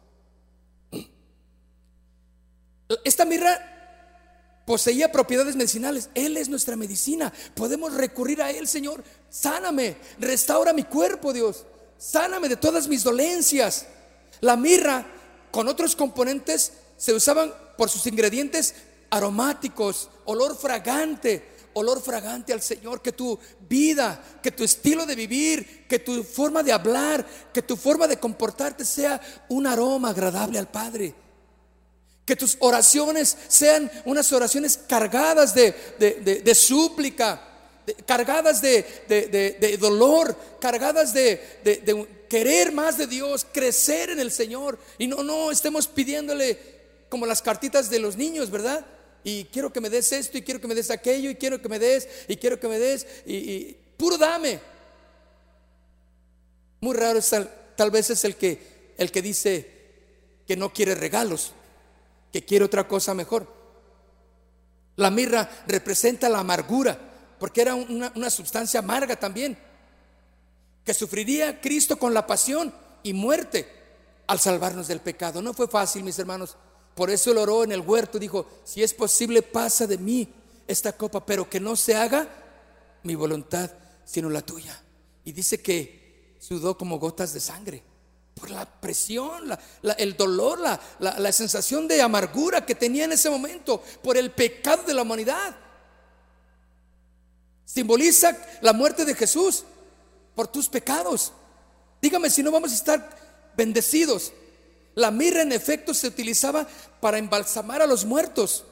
Esta mirra poseía propiedades medicinales. Él es nuestra medicina. Podemos recurrir a Él, Señor. Sáname, restaura mi cuerpo, Dios. Sáname de todas mis dolencias. La mirra con otros componentes se usaban por sus ingredientes aromáticos, olor fragante, olor fragante al Señor, que tu vida, que tu estilo de vivir, que tu forma de hablar, que tu forma de comportarte sea un aroma agradable al Padre. Que tus oraciones sean unas oraciones cargadas de, de, súplica, cargadas de, dolor, cargadas de, querer más de Dios, crecer en el Señor. Y no, no estemos pidiéndole como las cartitas de los niños, ¿verdad? Y quiero que me des esto, y quiero que me des aquello, y quiero que me des, y quiero que me des, y, puro dame. Muy raro es tal, vez es el que, el que dice que no quiere regalos, que quiere otra cosa mejor. La mirra representa la amargura, porque era una, una sustancia amarga también, que sufriría Cristo con la pasión y muerte al salvarnos del pecado. No fue fácil, mis hermanos. Por eso él oró en el huerto, dijo, si es posible, pasa de mí esta copa, pero que no se haga mi voluntad, sino la tuya. Y dice que sudó como gotas de sangre por la presión, el dolor, la, la sensación de amargura que tenía en ese momento, por el pecado de la humanidad. Simboliza la muerte de Jesús por tus pecados. Dígame si no vamos a estar bendecidos. La mirra en efecto se utilizaba para embalsamar a los muertos.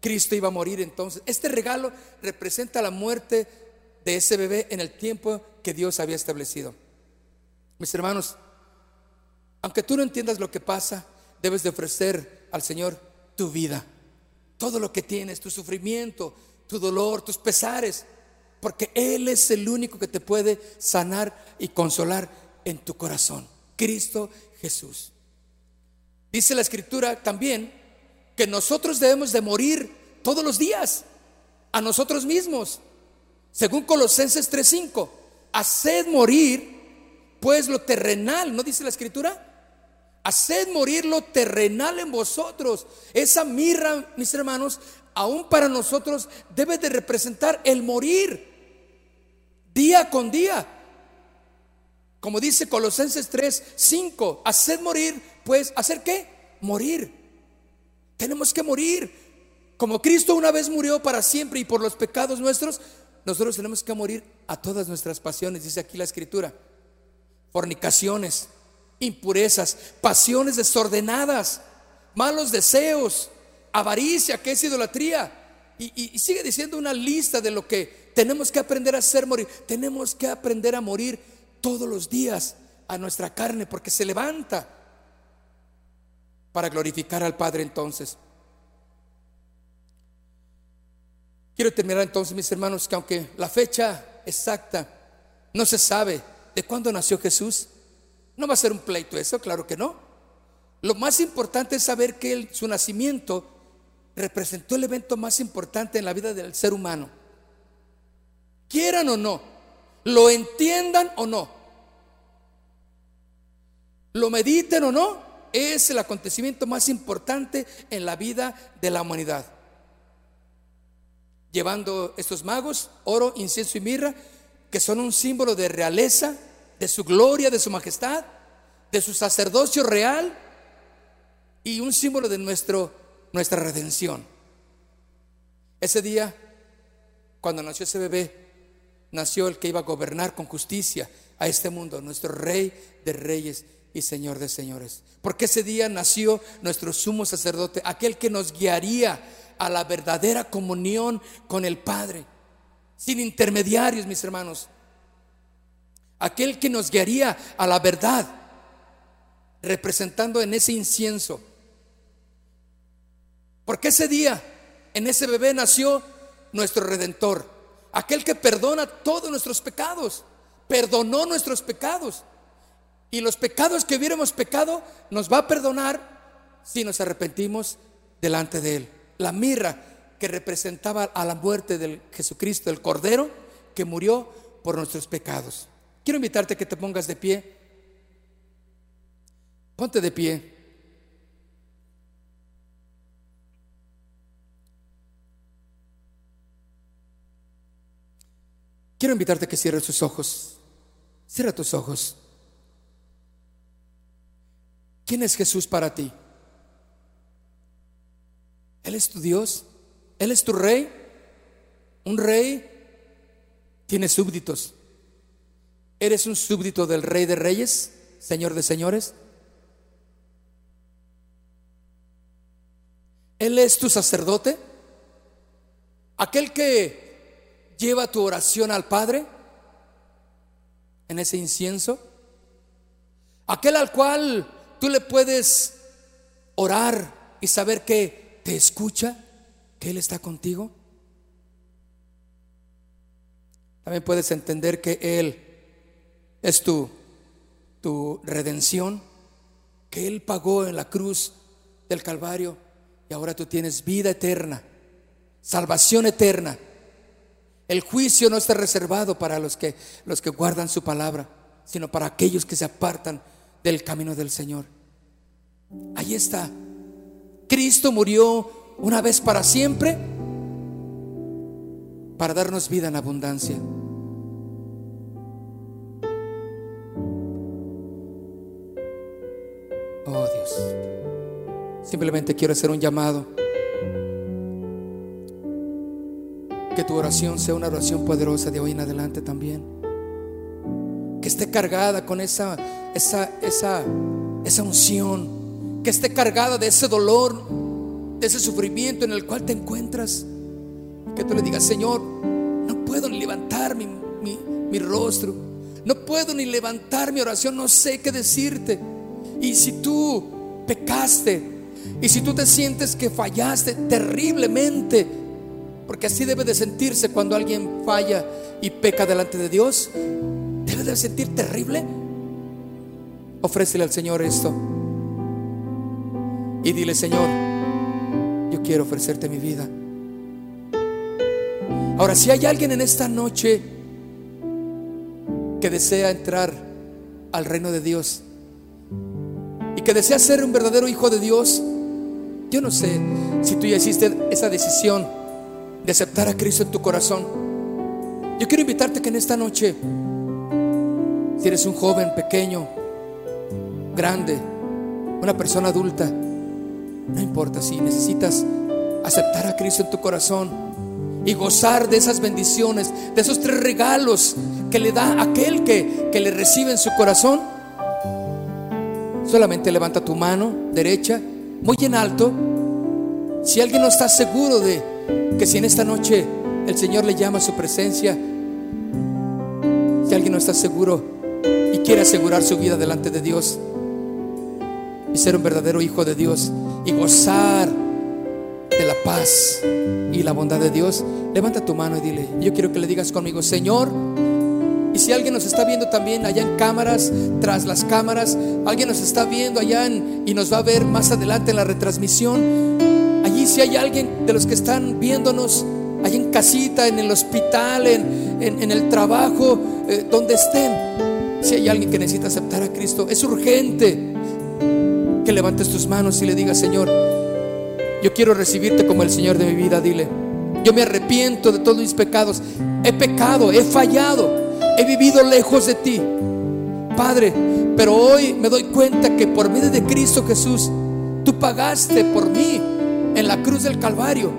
Cristo iba a morir entonces. Este regalo representa la muerte de ese bebé en el tiempo que Dios había establecido. Mis hermanos, aunque tú no entiendas lo que pasa, debes de ofrecer al Señor tu vida, todo lo que tienes, tu sufrimiento, tu dolor, tus pesares, porque Él es el único que te puede sanar y consolar en tu corazón. Cristo Jesús. Dice la escritura también que nosotros debemos de morir todos los días a nosotros mismos. Según Colosenses 3:5, haced morir pues lo terrenal, ¿no dice la escritura? Haced morir lo terrenal en vosotros. Esa mirra, mis hermanos, aún para nosotros debe de representar el morir día con día. Como dice Colosenses 3, 5, haced morir, pues, ¿hacer qué? Morir. Tenemos que morir. Como Cristo una vez murió para siempre y por los pecados nuestros, nosotros tenemos que morir a todas nuestras pasiones, dice aquí la escritura. Fornicaciones, impurezas, pasiones desordenadas, malos deseos, avaricia, que es idolatría. Y, y, sigue diciendo una lista de lo que tenemos que aprender a hacer morir. Tenemos que aprender a morir todos los días a nuestra carne porque se levanta para glorificar al Padre entonces. Quiero terminar entonces, mis hermanos, que aunque la fecha exacta no se sabe de cuándo nació Jesús, no va a ser un pleito eso, claro que no. Lo más importante es saber que su nacimiento representó el evento más importante en la vida del ser humano. Quieran o no, lo entiendan o no, lo mediten o no, es el acontecimiento más importante en la vida de la humanidad. Llevando estos magos oro, incienso y mirra, que son un símbolo de realeza, de su gloria, de su majestad, de su sacerdocio real y un símbolo de nuestro, nuestra redención. Ese día, cuando nació ese bebé, nació el que iba a gobernar con justicia a este mundo, nuestro rey de reyes y Señor de señores. Porque ese día nació nuestro sumo sacerdote, aquel que nos guiaría a la verdadera comunión con el Padre. sin intermediarios, mis hermanos. Aquel que nos guiaría a la verdad, representando en ese incienso. Porque ese día, en ese bebé nació nuestro redentor, aquel que perdona todos nuestros pecados, perdonó nuestros pecados. Y los pecados que hubiéramos pecado nos va a perdonar si nos arrepentimos delante de Él. La mirra que representaba a la muerte del Jesucristo, el Cordero, que murió por nuestros pecados. Quiero invitarte a que te pongas de pie. Ponte de pie. Quiero invitarte a que cierres tus ojos. Cierra tus ojos. ¿Quién es Jesús para ti? Él es tu Dios. Él es tu rey. Un rey tiene súbditos. ¿Eres un súbdito del rey de reyes, señor de señores? Él es tu sacerdote. Aquel que lleva tu oración al Padre en ese incienso. Aquel al cual tú le puedes orar y saber que te escucha, que Él está contigo. También puedes entender que Él es tu, tu redención, que Él pagó en la cruz del Calvario y ahora tú tienes vida eterna, salvación eterna. El juicio no está reservado para los que, los que guardan su palabra, sino para aquellos que se apartan del camino del Señor. Ahí está. Cristo murió una vez para siempre para darnos vida en abundancia. Oh Dios, simplemente quiero hacer un llamado. Que tu oración sea una oración poderosa de hoy en adelante también. Que esté cargada con esa, esa, esa, esa unción. Que esté cargada de ese dolor, de ese sufrimiento en el cual te encuentras. Que tú le digas, Señor, no puedo ni levantar mi, mi, mi rostro. No puedo ni levantar mi oración. No sé qué decirte. Y si tú pecaste, y si tú te sientes que fallaste terriblemente, porque así debe de sentirse cuando alguien falla y peca delante de Dios. Debe de sentir terrible. Ofrécele al Señor esto. Y dile, Señor, yo quiero ofrecerte mi vida. Ahora, si hay alguien en esta noche que desea entrar al reino de Dios y que desea ser un verdadero hijo de Dios, yo no sé si tú ya hiciste esa decisión de aceptar a Cristo en tu corazón. Yo quiero invitarte que en esta noche, si eres un joven pequeño, grande, una persona adulta, no importa si necesitas aceptar a Cristo en tu corazón y gozar de esas bendiciones, de esos tres regalos que le da aquel que, que le recibe en su corazón. Solamente levanta tu mano derecha, muy en alto. Si alguien no está seguro de que si en esta noche el Señor le llama a su presencia, si alguien no está seguro y quiere asegurar su vida delante de Dios y ser un verdadero hijo de Dios y gozar de la paz y la bondad de Dios, levanta tu mano y dile, yo quiero que le digas conmigo, Señor, y si alguien nos está viendo también allá en cámaras, tras las cámaras, alguien nos está viendo allá y nos va a ver más adelante en la retransmisión, Allí si hay alguien de los que están viéndonos, allí en casita, en el hospital, en, el trabajo, eh, donde estén, si hay alguien que necesita aceptar a Cristo, es urgente que levantes tus manos y le digas, Señor, yo quiero recibirte como el Señor de mi vida, dile. Yo me arrepiento de todos mis pecados. He pecado, he fallado, he vivido lejos de ti. Padre, pero hoy me doy cuenta que por medio de Cristo Jesús, tú pagaste por mí en la cruz del Calvario.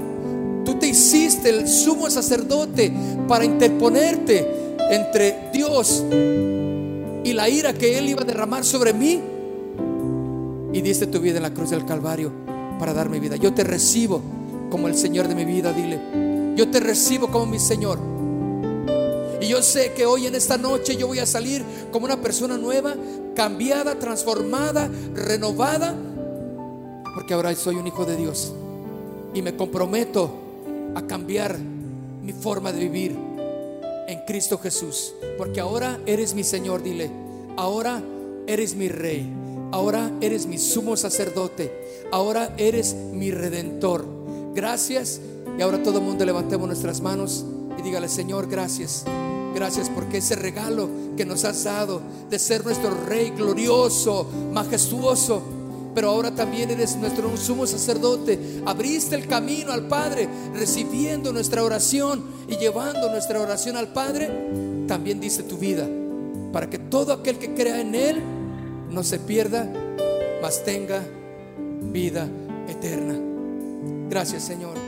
Tú te hiciste el sumo sacerdote para interponerte entre Dios y la ira que Él iba a derramar sobre mí. Y diste tu vida en la cruz del Calvario para dar mi vida. Yo te recibo como el Señor de mi vida, dile. Yo te recibo como mi Señor. Y yo sé que hoy en esta noche yo voy a salir como una persona nueva, cambiada, transformada, renovada, porque ahora soy un hijo de Dios. Y me comprometo a cambiar mi forma de vivir en Cristo Jesús. Porque ahora eres mi Señor, dile. Ahora eres mi Rey. Ahora eres mi sumo sacerdote. Ahora eres mi redentor. Gracias. Y ahora todo el mundo levantemos nuestras manos y dígale, Señor, gracias. Gracias porque ese regalo que nos has dado de ser nuestro Rey glorioso, majestuoso, pero ahora también eres nuestro sumo sacerdote. Abriste el camino al Padre, recibiendo nuestra oración y llevando nuestra oración al Padre. También dice tu vida, para que todo aquel que crea en Él no se pierda, mas tenga vida eterna. Gracias Señor.